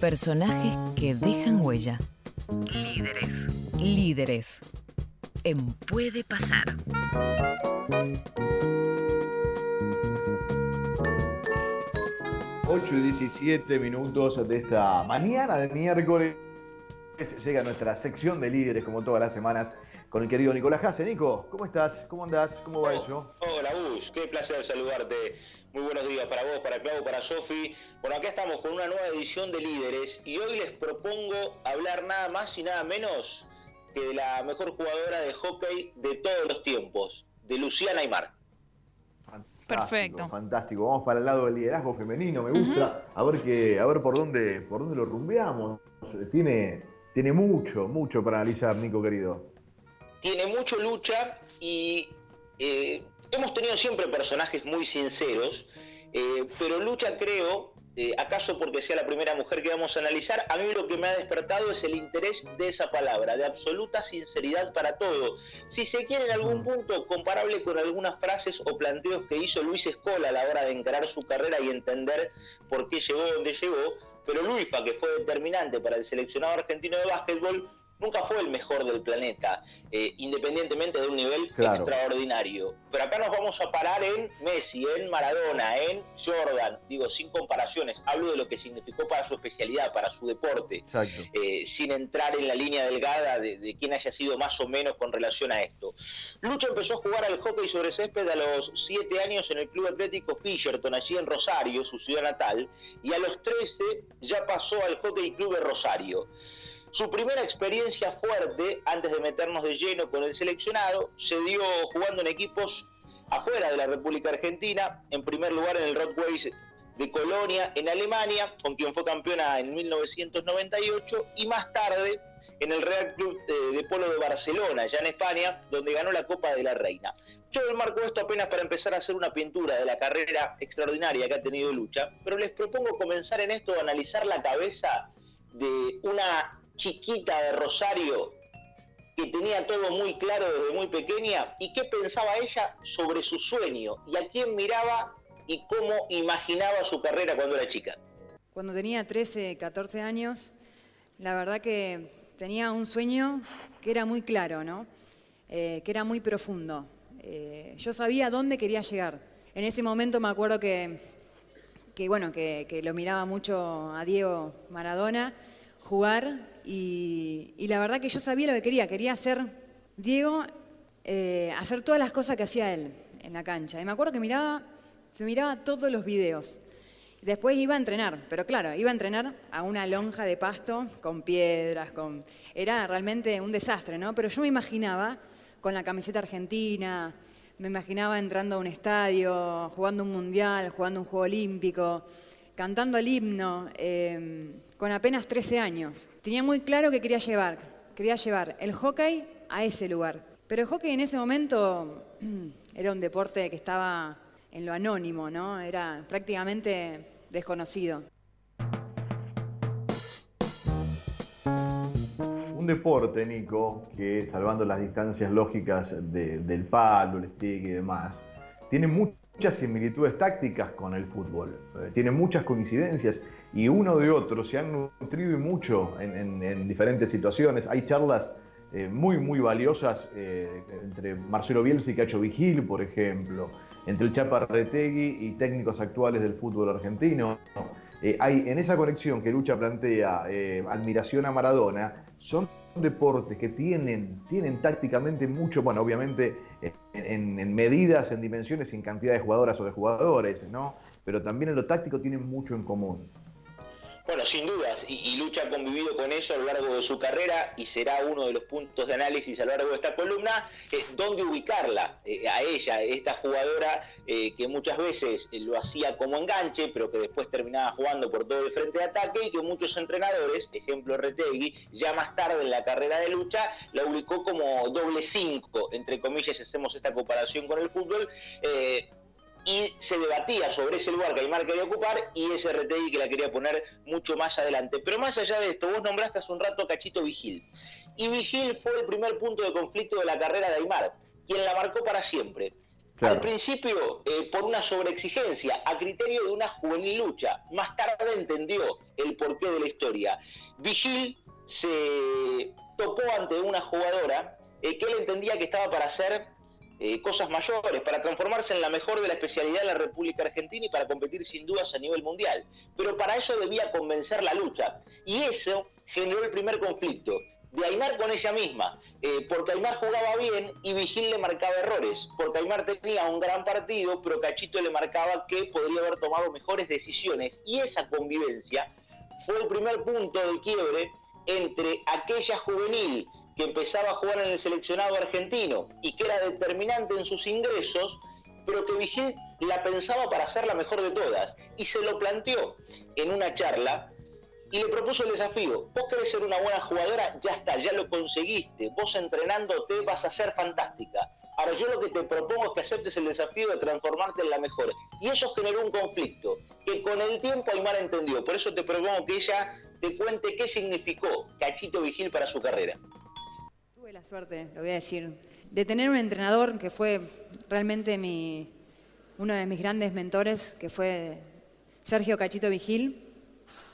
Personajes que dejan huella. Líderes. Líderes. En Puede Pasar. Ocho y 17 minutos de esta mañana de miércoles. Llega nuestra sección de líderes, como todas las semanas, con el querido Nicolás Jase. Nico, ¿cómo estás? ¿Cómo andás? ¿Cómo va Oh, eso? Hola, Gus. Qué placer saludarte. Muy buenos días para vos, para Clau, para Sofi. Bueno, acá estamos con una nueva edición de Líderes y hoy les propongo hablar nada más y nada menos que de la mejor jugadora de hockey de todos los tiempos, de Luciana Aymar. Fantástico, Perfecto. Fantástico. Vamos para el lado del liderazgo femenino, me gusta. A ver que, a ver por dónde, por dónde lo rumbeamos. Tiene, tiene mucho, mucho para analizar, Nico querido. Tiene mucho lucha y eh, hemos tenido siempre personajes muy sinceros, eh, pero Lucha creo, eh, acaso porque sea la primera mujer que vamos a analizar, a mí lo que me ha despertado es el interés de esa palabra, de absoluta sinceridad para todo. Si se quiere en algún punto comparable con algunas frases o planteos que hizo Luis Escola a la hora de encarar su carrera y entender por qué llegó donde llegó, pero Luisfa, que fue determinante para el seleccionado argentino de básquetbol, nunca fue el mejor del planeta, eh, independientemente de un nivel Claro. extraordinario. Pero acá nos vamos a parar en Messi, en Maradona, en Jordan, digo, sin comparaciones, hablo de lo que significó para su especialidad, para su deporte, eh, sin entrar en la línea delgada de, de quién haya sido más o menos con relación a esto. Lucho empezó a jugar al hockey sobre césped a los 7 años en el Club Atlético Fisherton, allí en Rosario, su ciudad natal, y a los 13 ya pasó al Hockey Club de Rosario. Su primera experiencia fuerte, antes de meternos de lleno con el seleccionado, se dio jugando en equipos afuera de la República Argentina, en primer lugar en el Rockways de Colonia, en Alemania, con quien fue campeona en 1998, y más tarde en el Real Club de Polo de Barcelona, ya en España, donde ganó la Copa de la Reina. Yo marco esto apenas para empezar a hacer una pintura de la carrera extraordinaria que ha tenido Lucha, pero les propongo comenzar en esto a analizar la cabeza de una chiquita de Rosario que tenía todo muy claro desde muy pequeña y qué pensaba ella sobre su sueño y a quién miraba y cómo imaginaba su carrera cuando era chica. Cuando tenía 13, 14 años, la verdad que tenía un sueño que era muy claro, ¿no? Eh, que era muy profundo. Eh, yo sabía dónde quería llegar. En ese momento me acuerdo que, que, bueno, que, que lo miraba mucho a Diego Maradona jugar y, y la verdad que yo sabía lo que quería. Quería hacer Diego, eh, hacer todas las cosas que hacía él en la cancha. Y me acuerdo que miraba, se miraba todos los videos. Después iba a entrenar, pero claro, iba a entrenar a una lonja de pasto con piedras, con... Era realmente un desastre, ¿no? Pero yo me imaginaba con la camiseta argentina, me imaginaba entrando a un estadio, jugando un mundial, jugando un juego olímpico, cantando el himno, eh, con apenas 13 años. Tenía muy claro que quería llevar, quería llevar el hockey a ese lugar. Pero el hockey en ese momento era un deporte que estaba en lo anónimo, ¿no? Era prácticamente desconocido. Un deporte, Nico, que salvando las distancias lógicas de- del palo, el stick y demás, tiene muchas similitudes tácticas con el fútbol. Eh, tiene muchas coincidencias y uno de otro se han nutrido mucho en, en- en diferentes situaciones. Hay charlas eh, muy, muy valiosas eh, entre Marcelo Bielsa y Cacho Vigil, por ejemplo, entre el Chapa Retegui y técnicos actuales del fútbol argentino. Hay en esa conexión que Lucha plantea admiración a Maradona, son deportes que tienen, tienen tácticamente mucho, bueno, obviamente en, medidas, en dimensiones en cantidad de jugadoras o de jugadores, ¿no? Pero también en lo táctico tienen mucho en común. Bueno, sin dudas, y, Lucha ha convivido con eso a lo largo de su carrera y será uno de los puntos de análisis a lo largo de esta columna, eh, dónde ubicarla eh, a ella, esta jugadora eh, que muchas veces lo hacía como enganche, pero que después terminaba jugando por todo el frente de ataque y que muchos entrenadores, ejemplo Retegui, ya más tarde en la carrera de Lucha, la ubicó como doble cinco, entre comillas, hacemos esta comparación con el fútbol. eh, y se debatía sobre ese lugar que Aymar quería ocupar y ese RTI que la quería poner mucho más adelante. Pero más allá de esto, vos nombraste hace un rato a Cachito Vigil. Y Vigil fue el primer punto de conflicto de la carrera de Aymar, quien la marcó para siempre. Al principio, eh, por una sobreexigencia, a criterio de una juvenil lucha. Más tarde entendió el porqué de la historia. Vigil se topó ante una jugadora eh, que él entendía que estaba para hacer eh, cosas mayores, para transformarse en la mejor de la especialidad de la República Argentina y para competir sin dudas a nivel mundial. Pero para eso debía convencer la lucha. Y eso generó el primer conflicto de Aymar con ella misma, eh, porque Aymar jugaba bien y Vigil le marcaba errores, porque Aymar tenía un gran partido, pero Cachito le marcaba que podría haber tomado mejores decisiones. Y esa convivencia fue el primer punto de quiebre entre aquella juvenil que empezaba a jugar en el seleccionado argentino y que era determinante en sus ingresos, pero que Vigil la pensaba para ser la mejor de todas. Y se lo planteó en una charla y le propuso el desafío. Vos querés ser una buena jugadora, ya está, ya lo conseguiste. Vos entrenándote vas a ser fantástica. Ahora yo lo que te propongo es que aceptes el desafío de transformarte en la mejor. Y eso generó un conflicto que con el tiempo Aymar entendió. Por eso te propongo que ella te cuente qué significó Cachito Vigil para su carrera. La suerte, lo voy a decir, de tener un entrenador que fue realmente mi, uno de mis grandes mentores, que fue Sergio Cachito Vigil,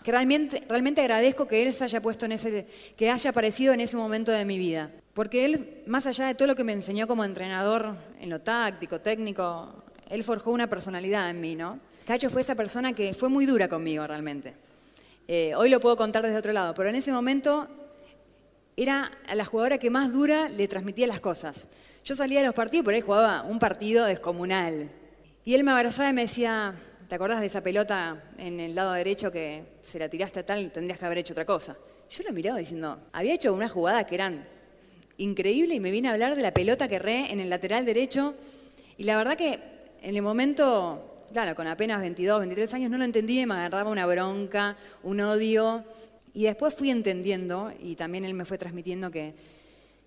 que realmente, realmente agradezco que él se haya puesto en ese, que haya aparecido en ese momento de mi vida. Porque él, más allá de todo lo que me enseñó como entrenador en lo táctico, técnico, él forjó una personalidad en mí, ¿no? Cacho fue esa persona que fue muy dura conmigo realmente. Eh, hoy lo puedo contar desde otro lado, pero en ese momento era a la jugadora que más dura le transmitía las cosas. Yo salía de los partidos, por ahí jugaba un partido descomunal. Y él me abrazaba y me decía, ¿te acordás de esa pelota en el lado derecho que se la tiraste a tal, tendrías que haber hecho otra cosa? Yo lo miraba diciendo, había hecho una jugada que eran increíble y me vine a hablar de la pelota que erré en el lateral derecho. Y la verdad que en el momento, claro, con apenas 22, 23 años no lo entendí y me agarraba una bronca, un odio. Y después fui entendiendo y también él me fue transmitiendo que,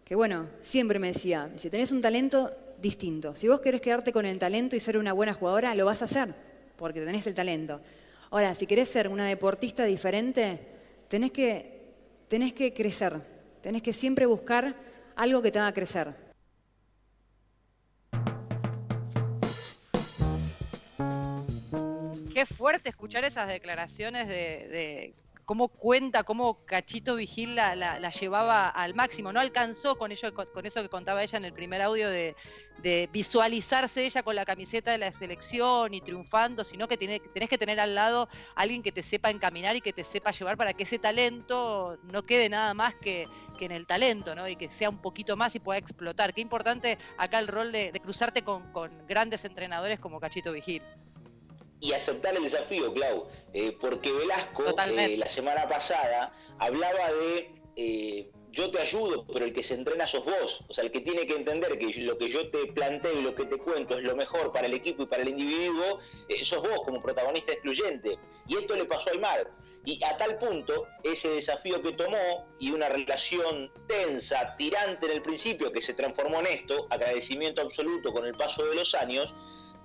que bueno, siempre me decía, si tenés un talento distinto, si vos querés quedarte con el talento y ser una buena jugadora, lo vas a hacer, porque tenés el talento. Ahora, si querés ser una deportista diferente, tenés que, tenés que crecer, tenés que siempre buscar algo que te haga crecer. Qué fuerte escuchar esas declaraciones de, cómo cuenta, cómo Cachito Vigil la, llevaba al máximo. No alcanzó con, ello, con eso que contaba ella en el primer audio de, visualizarse ella con la camiseta de la selección y triunfando, sino que tiene, tenés que tener al lado alguien que te sepa encaminar y que te sepa llevar para que ese talento no quede nada más que, en el talento, ¿no? Y que sea un poquito más y pueda explotar. Qué importante acá el rol de, cruzarte con grandes entrenadores como Cachito Vigil y aceptar el desafío, Clau, eh, porque Velasco eh, la semana pasada hablaba de eh, yo te ayudo, pero el que se entrena sos vos, o sea, el que tiene que entender que lo que yo te planteo y lo que te cuento es lo mejor para el equipo y para el individuo, sos vos como protagonista excluyente. Y esto le pasó a Aymar. Y a tal punto, ese desafío que tomó y una relación tensa, tirante en el principio, que se transformó en esto, agradecimiento absoluto con el paso de los años,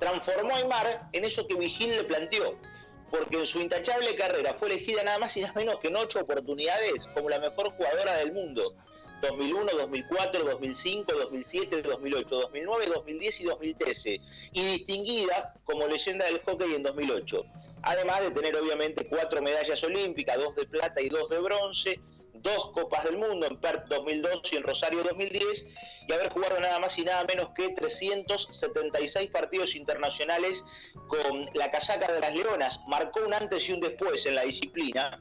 transformó a Aymar en eso que Vigil le planteó, porque en su intachable carrera fue elegida nada más y nada menos que en ocho oportunidades como la mejor jugadora del mundo. 2001, 2004, 2005, 2007, 2008, 2009, 2010 y 2013, y distinguida como leyenda del hockey en 2008. Además de tener obviamente cuatro medallas olímpicas, dos de plata y dos de bronce, dos Copas del Mundo en Perth 2002 y en Rosario 2010 y haber jugado nada más y nada menos que 376 partidos internacionales con la casaca de las Leonas. Marcó un antes y un después en la disciplina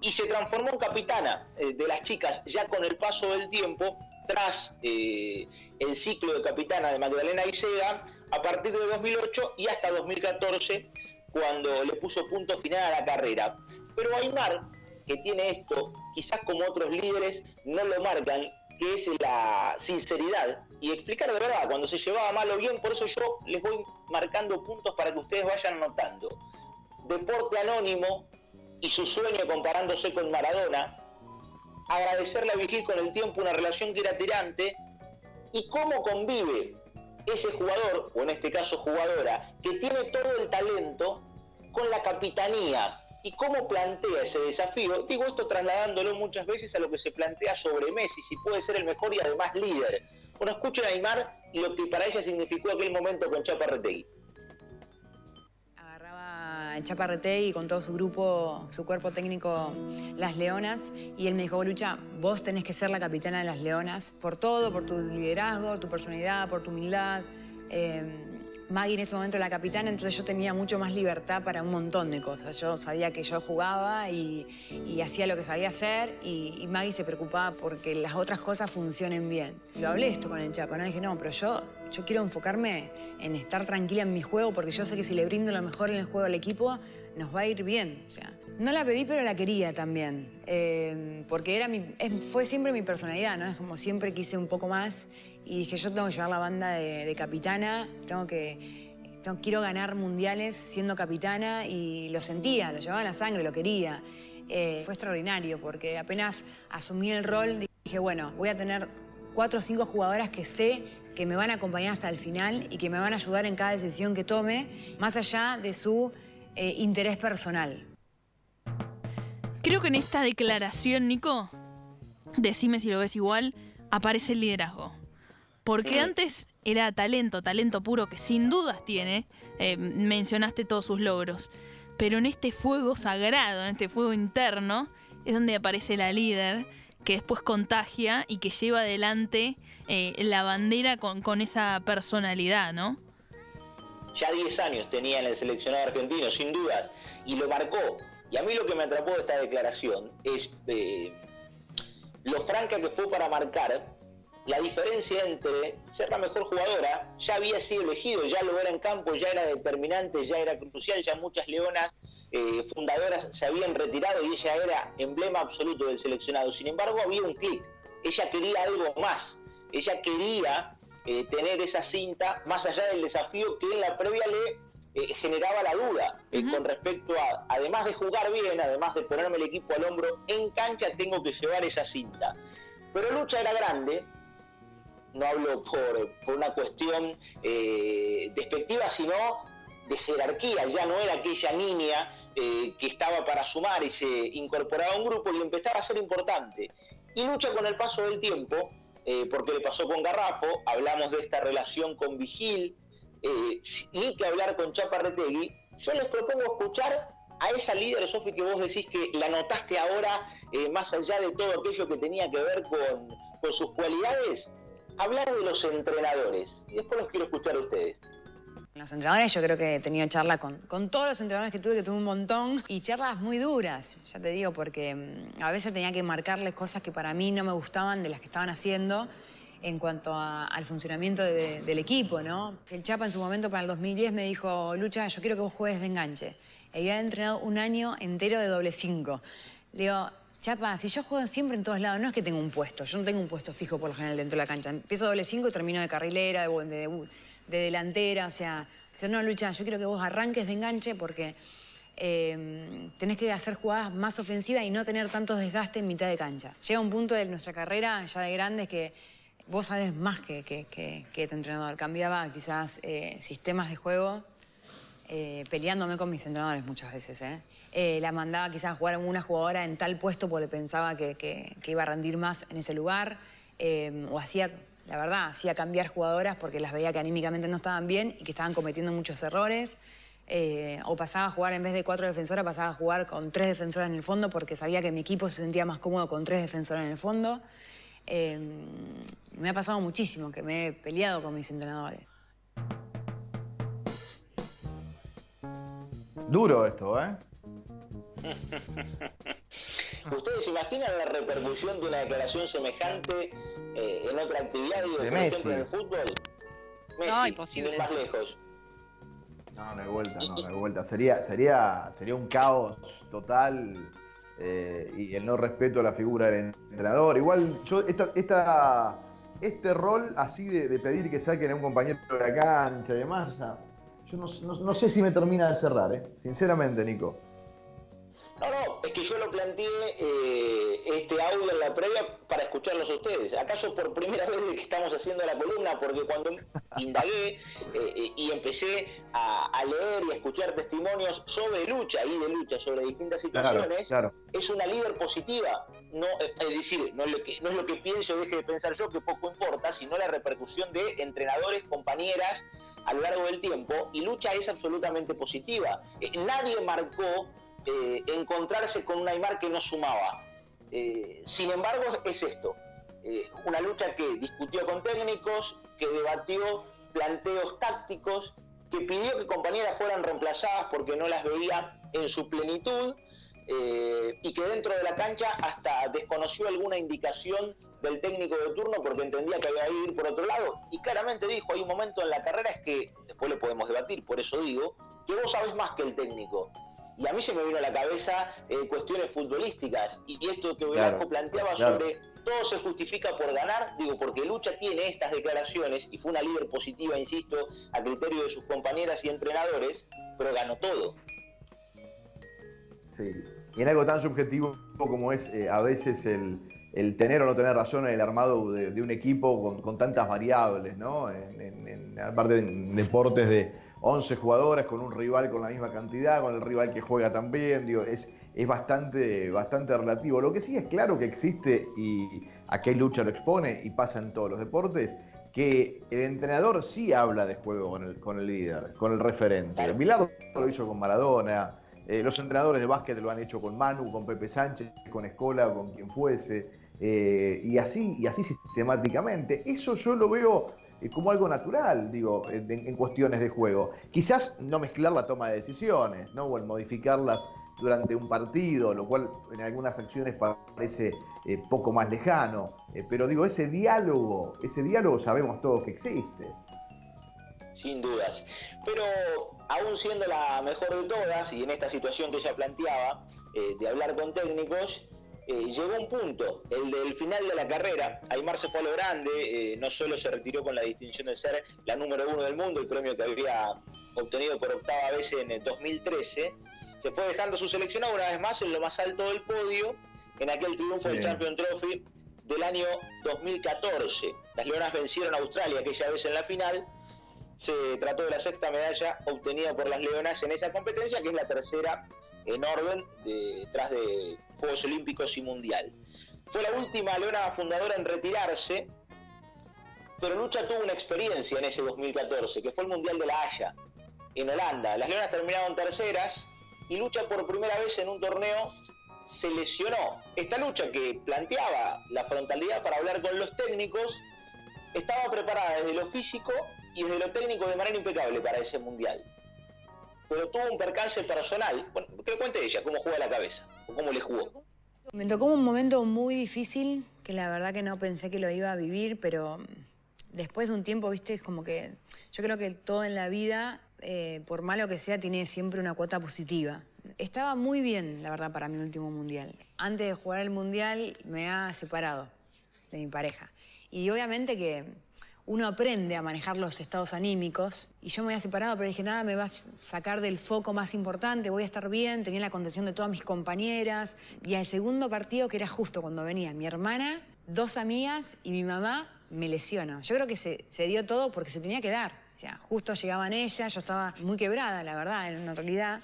y se transformó en capitana eh, de las chicas ya con el paso del tiempo tras eh, el ciclo de capitana de Magdalena Isega a partir de 2008 y hasta 2014 cuando le puso punto final a la carrera. Pero Aymar que tiene esto, quizás como otros líderes no lo marcan, que es la sinceridad y explicar de verdad cuando se llevaba mal o bien, por eso yo les voy marcando puntos para que ustedes vayan anotando. Deporte anónimo y su sueño comparándose con Maradona, agradecerle a Vigil con el tiempo una relación que era tirante y cómo convive ese jugador, o en este caso jugadora, que tiene todo el talento con la capitanía, y cómo plantea ese desafío. Digo esto trasladándolo muchas veces a lo que se plantea sobre Messi, si puede ser el mejor y además líder. Bueno, escuchen a Aymar y lo que para ella significó aquel momento con Chapa Retegui. Agarraba el Chapa Retegui con todo su grupo, su cuerpo técnico, las Leonas, y él me dijo, Lucha, vos tenés que ser la capitana de las Leonas, por todo, por tu liderazgo, tu personalidad, por tu humildad. Eh, Maggie en ese momento era la capitana, entonces yo tenía mucho más libertad para un montón de cosas. Yo sabía que yo jugaba y, hacía lo que sabía hacer y, Maggie se preocupaba porque las otras cosas funcionen bien. Lo hablé esto con el Chapa, ¿no? Dije, no, pero yo, quiero enfocarme en estar tranquila en mi juego porque yo sé que si le brindo lo mejor en el juego al equipo, nos va a ir bien. No la pedí, pero la quería también. Eh, porque era mi, fue siempre mi personalidad, ¿no? Es como siempre quise un poco más y dije, yo tengo que llevar la banda de, capitana, tengo que, quiero ganar mundiales siendo capitana y lo sentía, lo llevaba en la sangre, lo quería. Eh, fue extraordinario porque apenas asumí el rol, dije, bueno, voy a tener cuatro o cinco jugadoras que sé que me van a acompañar hasta el final y que me van a ayudar en cada decisión que tome, más allá de su eh, interés personal. Creo que en esta declaración, Nico, decime si lo ves igual, aparece el liderazgo. Porque antes era talento, talento puro que sin dudas tiene. Eh, mencionaste todos sus logros. Pero en este fuego sagrado, en este fuego interno, es donde aparece la líder que después contagia y que lleva adelante eh, la bandera con, con, esa personalidad, ¿no? Ya 10 años tenía en el seleccionado argentino, sin dudas, y lo marcó. Y a mí lo que me atrapó de esta declaración es eh, lo franca que fue para marcar la diferencia entre ser la mejor jugadora, ya había sido elegido, ya lo era en campo, ya era determinante, ya era crucial, ya muchas leonas eh, fundadoras se habían retirado y ella era emblema absoluto del seleccionado. Sin embargo, había un clic. Ella quería algo más. Ella quería eh, tener esa cinta más allá del desafío que en la previa le eh, generaba la duda con respecto a, además de jugar bien, además de ponerme el equipo al hombro, en cancha tengo que llevar esa cinta. Pero Lucha era grande, no hablo por, una cuestión eh, despectiva, sino de jerarquía, ya no era aquella niña eh, que estaba para sumar y se incorporaba a un grupo y empezaba a ser importante. Y lucha con el paso del tiempo, eh, porque le pasó con Garrafo, hablamos de esta relación con Vigil, ni que hablar con Chaparretegui, yo les propongo escuchar a esa líder, Sofi, que vos decís que la notaste ahora, más allá de todo aquello que tenía que ver con, con sus cualidades, hablar de los entrenadores. Y después los quiero escuchar a ustedes. Los entrenadores, yo creo que he tenido charla con, con todos los entrenadores que tuve, que tuve un montón, y charlas muy duras, ya te digo, porque mm, a veces tenía que marcarles cosas que para mí no me gustaban de las que estaban haciendo en cuanto al funcionamiento del equipo, ¿no? El Chapa en su momento para el 2010 me dijo, Lucha, yo quiero que vos juegues de enganche. Y había entrenado un año entero de doble cinco. Le digo, Chapa, si yo juego siempre en todos lados, no es que tengo un puesto, yo no tengo un puesto fijo por lo general dentro de la cancha. Empiezo doble cinco y termino de carrilera, de, delantera, o sea, no, Lucha, yo quiero que vos arranques de enganche porque em, tenés que hacer jugadas más ofensivas y no tener tantos desgastes en mitad de cancha. Llega un punto de nuestra carrera ya de grandes que vos sabés más que, que, tu entrenador. Cambiaba quizás eh, sistemas de juego eh, peleándome con mis entrenadores muchas veces, ¿eh? Eh, la mandaba quizás a jugar a una jugadora en tal puesto porque pensaba que, iba a rendir más en ese lugar. Eh, o hacía, la verdad, hacía cambiar jugadoras porque las veía que anímicamente no estaban bien y que estaban cometiendo muchos errores. Eh, o pasaba a jugar en vez de cuatro defensoras, pasaba a jugar con tres defensoras en el fondo porque sabía que mi equipo se sentía más cómodo con tres defensoras en el fondo. me ha pasado muchísimo que me he peleado con mis entrenadores. Duro esto, ¿eh? ¿Ustedes se imaginan la repercusión de una declaración semejante eh, en otra actividad, digo, de por ejemplo en el fútbol? no, imposible. Más lejos. No, no hay vuelta, no, no hay vuelta. Sería, sería, sería un caos total eh, y el no respeto a la figura del entrenador. Igual, yo, esta, esta, este rol así de, pedir que saquen a un compañero de la cancha y demás, yo no, no, sé si me termina de cerrar, ¿eh? sinceramente, Nico. Planteé eh, este audio en la previa para escucharlos a ustedes. ¿Acaso por primera vez que estamos haciendo la columna? Porque cuando indagué eh, eh, y empecé a, leer y a escuchar testimonios sobre lucha y de lucha, sobre distintas situaciones, es una líder positiva. No, es decir, no es, lo que, no es lo que pienso o deje de pensar yo, que poco importa, sino la repercusión de entrenadores, compañeras, a lo largo del tiempo y lucha es absolutamente positiva. nadie marcó eh, encontrarse con un Aymar que no sumaba. Eh, sin embargo, es esto, eh, una lucha que discutió con técnicos, que debatió planteos tácticos, que pidió que compañeras fueran reemplazadas porque no las veía en su plenitud y que dentro de la cancha hasta desconoció alguna indicación del técnico de turno porque entendía que había que ir por otro lado. Y claramente dijo, hay un momento en la carrera es que, después lo podemos debatir, por eso digo, que vos sabés más que el técnico y a mí se me vino a la cabeza eh, cuestiones futbolísticas y esto que Velasco planteaba sobre todo se justifica por ganar, digo, porque Lucha tiene estas declaraciones y fue una líder positiva, insisto, a criterio de sus compañeras y entrenadores, pero ganó todo. Sí, y en algo tan subjetivo como es eh, a veces el, tener o no tener razón en el armado de, un equipo con, tantas variables, ¿no? En, aparte en deportes de 11 jugadores con un rival con la misma cantidad, con el rival que juega también, digo, es, es bastante, bastante relativo. Lo que sí es claro que existe, y aquí lucha lo expone y pasa en todos los deportes, que el entrenador sí habla de juego con el, con el líder, con el referente. Milagro lo hizo con Maradona, eh, los entrenadores de básquet lo han hecho con Manu, con Pepe Sánchez, con Escola, con quien fuese, eh, y así, y así sistemáticamente. Eso yo lo veo como algo natural, digo, en, cuestiones de juego. Quizás no mezclar la toma de decisiones, ¿no? O el modificarlas durante un partido, lo cual en algunas acciones parece eh, poco más lejano. Eh, pero digo, ese diálogo, ese diálogo sabemos todos que existe. Sin dudas. Pero aún siendo la mejor de todas, y en esta situación que ella planteaba, de hablar con técnicos, eh, llegó un punto, el del final de la carrera, Aymar se fue a lo grande, eh, no solo se retiró con la distinción de ser la número uno del mundo, el premio que había obtenido por octava vez en el 2013, se fue dejando su selección una vez más en lo más alto del podio, en aquel triunfo del Champion Trophy del año 2014. Las Leonas vencieron a Australia aquella vez en la final, se trató de la sexta medalla obtenida por las Leonas en esa competencia, que es la tercera en orden detrás de Juegos Olímpicos y Mundial. Fue la última leona fundadora en retirarse, pero Lucha tuvo una experiencia en ese 2014, que fue el Mundial de la Haya, en Holanda. Las leonas terminaron terceras y Lucha por primera vez en un torneo se lesionó. Esta lucha que planteaba la frontalidad para hablar con los técnicos estaba preparada desde lo físico y desde lo técnico de manera impecable para ese mundial pero tuvo un percance personal. Bueno, que cuente ella, cómo juega la cabeza, cómo le jugó. Me tocó un momento muy difícil, que la verdad que no pensé que lo iba a vivir, pero después de un tiempo, viste, es como que yo creo que todo en la vida, eh, por malo que sea, tiene siempre una cuota positiva. Estaba muy bien, la verdad, para mi último mundial. Antes de jugar el mundial me ha separado de mi pareja. Y obviamente que uno aprende a manejar los estados anímicos. Y yo me había separado, pero dije, nada, me va a sacar del foco más importante, voy a estar bien, tenía la contención de todas mis compañeras. Y al segundo partido, que era justo cuando venía mi hermana, dos amigas y mi mamá, me lesionó. Yo creo que se, dio todo porque se tenía que dar. O sea, justo llegaban ellas, yo estaba muy quebrada, la verdad, en una realidad.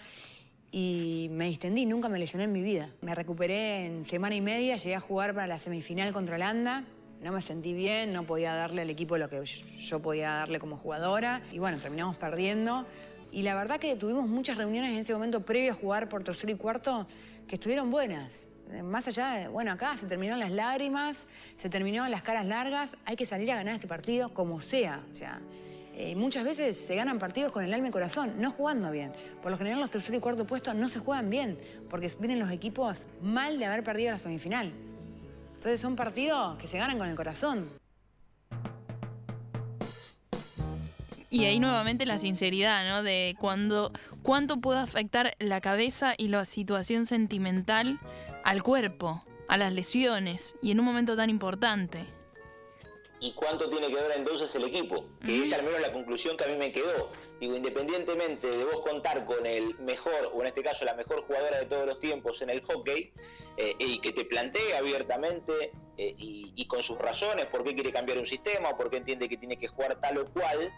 Y me distendí, nunca me lesioné en mi vida. Me recuperé en semana y media, llegué a jugar para la semifinal contra Holanda no me sentí bien, no podía darle al equipo lo que yo podía darle como jugadora. Y bueno, terminamos perdiendo. Y la verdad que tuvimos muchas reuniones en ese momento previo a jugar por tercero y cuarto que estuvieron buenas. Más allá de, bueno, acá se terminaron las lágrimas, se terminaron las caras largas, hay que salir a ganar este partido como sea. O sea, eh, muchas veces se ganan partidos con el alma y corazón, no jugando bien. Por lo general los tercer y cuarto puestos no se juegan bien, porque vienen los equipos mal de haber perdido la semifinal. Entonces son partidos que se ganan con el corazón. Y ahí nuevamente la sinceridad, ¿no? De cuando, cuánto puede afectar la cabeza y la situación sentimental al cuerpo, a las lesiones y en un momento tan importante. ¿Y cuánto tiene que ver entonces el equipo? Que es al menos la conclusión que a mí me quedó. Digo, independientemente de vos contar con el mejor, o en este caso la mejor jugadora de todos los tiempos en el hockey, eh, y que te plantee abiertamente eh, y, con sus razones por qué quiere cambiar un sistema o por qué entiende que tiene que jugar tal o cual,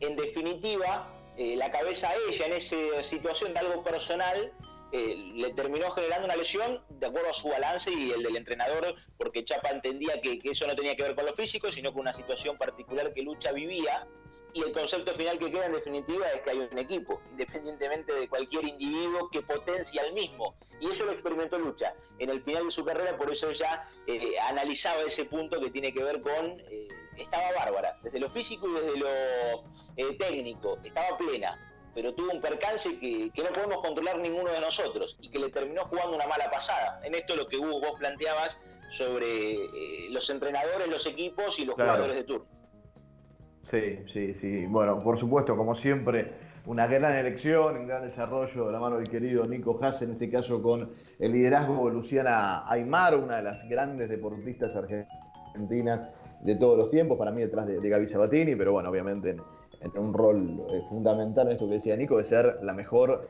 en definitiva, eh, la cabeza a ella en esa situación de algo personal le terminó generando una lesión de acuerdo a su balance y el del entrenador, porque Chapa entendía que, que, eso no tenía que ver con lo físico, sino con una situación particular que Lucha vivía y el concepto final que queda en definitiva es que hay un equipo, independientemente de cualquier individuo que potencia al mismo. Y eso lo experimentó Lucha en el final de su carrera, por eso ella eh, analizaba ese punto que tiene que ver con, eh, estaba bárbara, desde lo físico y desde lo eh, técnico, estaba plena, pero tuvo un percance que, no podemos controlar ninguno de nosotros y que le terminó jugando una mala pasada. En esto lo que Hugo vos planteabas sobre los entrenadores, los equipos y los jugadores de turno. Sí, sí, sí. Bueno, por supuesto, como siempre, una gran elección, un gran desarrollo de la mano del querido Nico Haas, en este caso con el liderazgo de Luciana Aymar, una de las grandes deportistas argentinas de todos los tiempos, para mí detrás de, Gaby Sabatini, pero bueno, obviamente en, un rol eh, fundamental en esto que decía Nico, de ser la mejor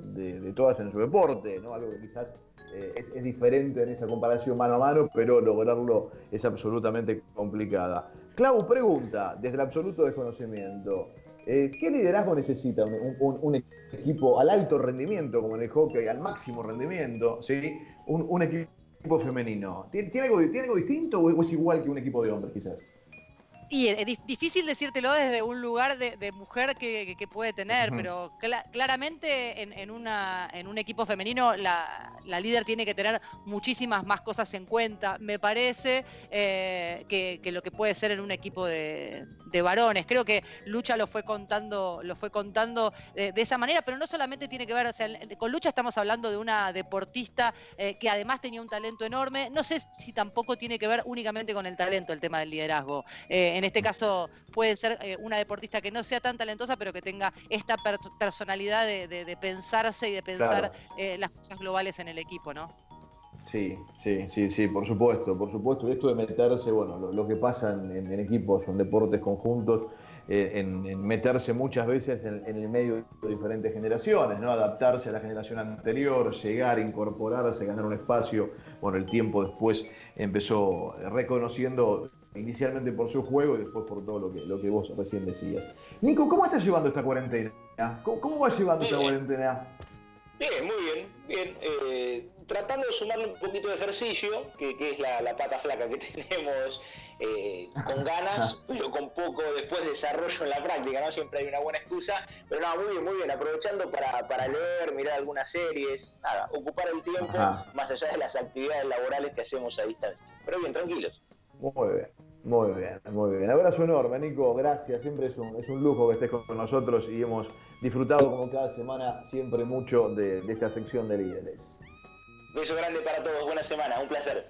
de, todas en su deporte, ¿no? Algo que quizás eh, es, es, diferente en esa comparación mano a mano, pero lograrlo es absolutamente complicada. Clau pregunta, desde el absoluto desconocimiento, eh, ¿qué liderazgo necesita un, equipo al alto rendimiento, como en el hockey, al máximo rendimiento, ¿sí? un, equipo femenino? ¿Tiene, algo, distinto o es igual que un equipo de hombres quizás? Y es difícil decírtelo desde un lugar de, mujer que, puede tener, pero claramente en, una, en un equipo femenino la, líder tiene que tener muchísimas más cosas en cuenta, me parece, eh, que, lo que puede ser en un equipo de, varones. Creo que Lucha lo fue contando, lo fue contando de, esa manera, pero no solamente tiene que ver, o sea, con Lucha estamos hablando de una deportista eh, que además tenía un talento enorme. No sé si tampoco tiene que ver únicamente con el talento el tema del liderazgo. Eh, en este caso puede ser eh, una deportista que no sea tan talentosa, pero que tenga esta personalidad de, pensarse y de pensar eh, las cosas globales en el equipo, ¿no? Sí, sí, sí, sí, por supuesto, por supuesto. Esto de meterse, bueno, lo, que pasa en, equipos, son deportes conjuntos, eh, en, meterse muchas veces en, el medio de diferentes generaciones, ¿no? Adaptarse a la generación anterior, llegar, incorporarse, ganar un espacio. Bueno, el tiempo después empezó reconociendo inicialmente por su juego y después por todo lo que, lo que vos recién decías. Nico, ¿cómo estás llevando esta cuarentena? ¿Cómo, cómo vas llevando esta cuarentena? Bien, muy bien, bien. Eh, tratando de sumarle un poquito de ejercicio, que, es la, pata flaca que tenemos eh, con ganas, pero con poco después desarrollo en la práctica, ¿no? Siempre hay una buena excusa, pero no, muy bien, muy bien, aprovechando para, para leer, mirar algunas series, nada, ocupar el tiempo más allá de las actividades laborales que hacemos a distancia. Pero bien, tranquilos. Muy bien, muy bien, muy bien. Abrazo enorme, Nico. Gracias. Siempre es un, es un lujo que estés con nosotros y hemos disfrutado como cada semana siempre mucho de, esta sección de líderes. Beso grande para todos. Buena semana. Un placer.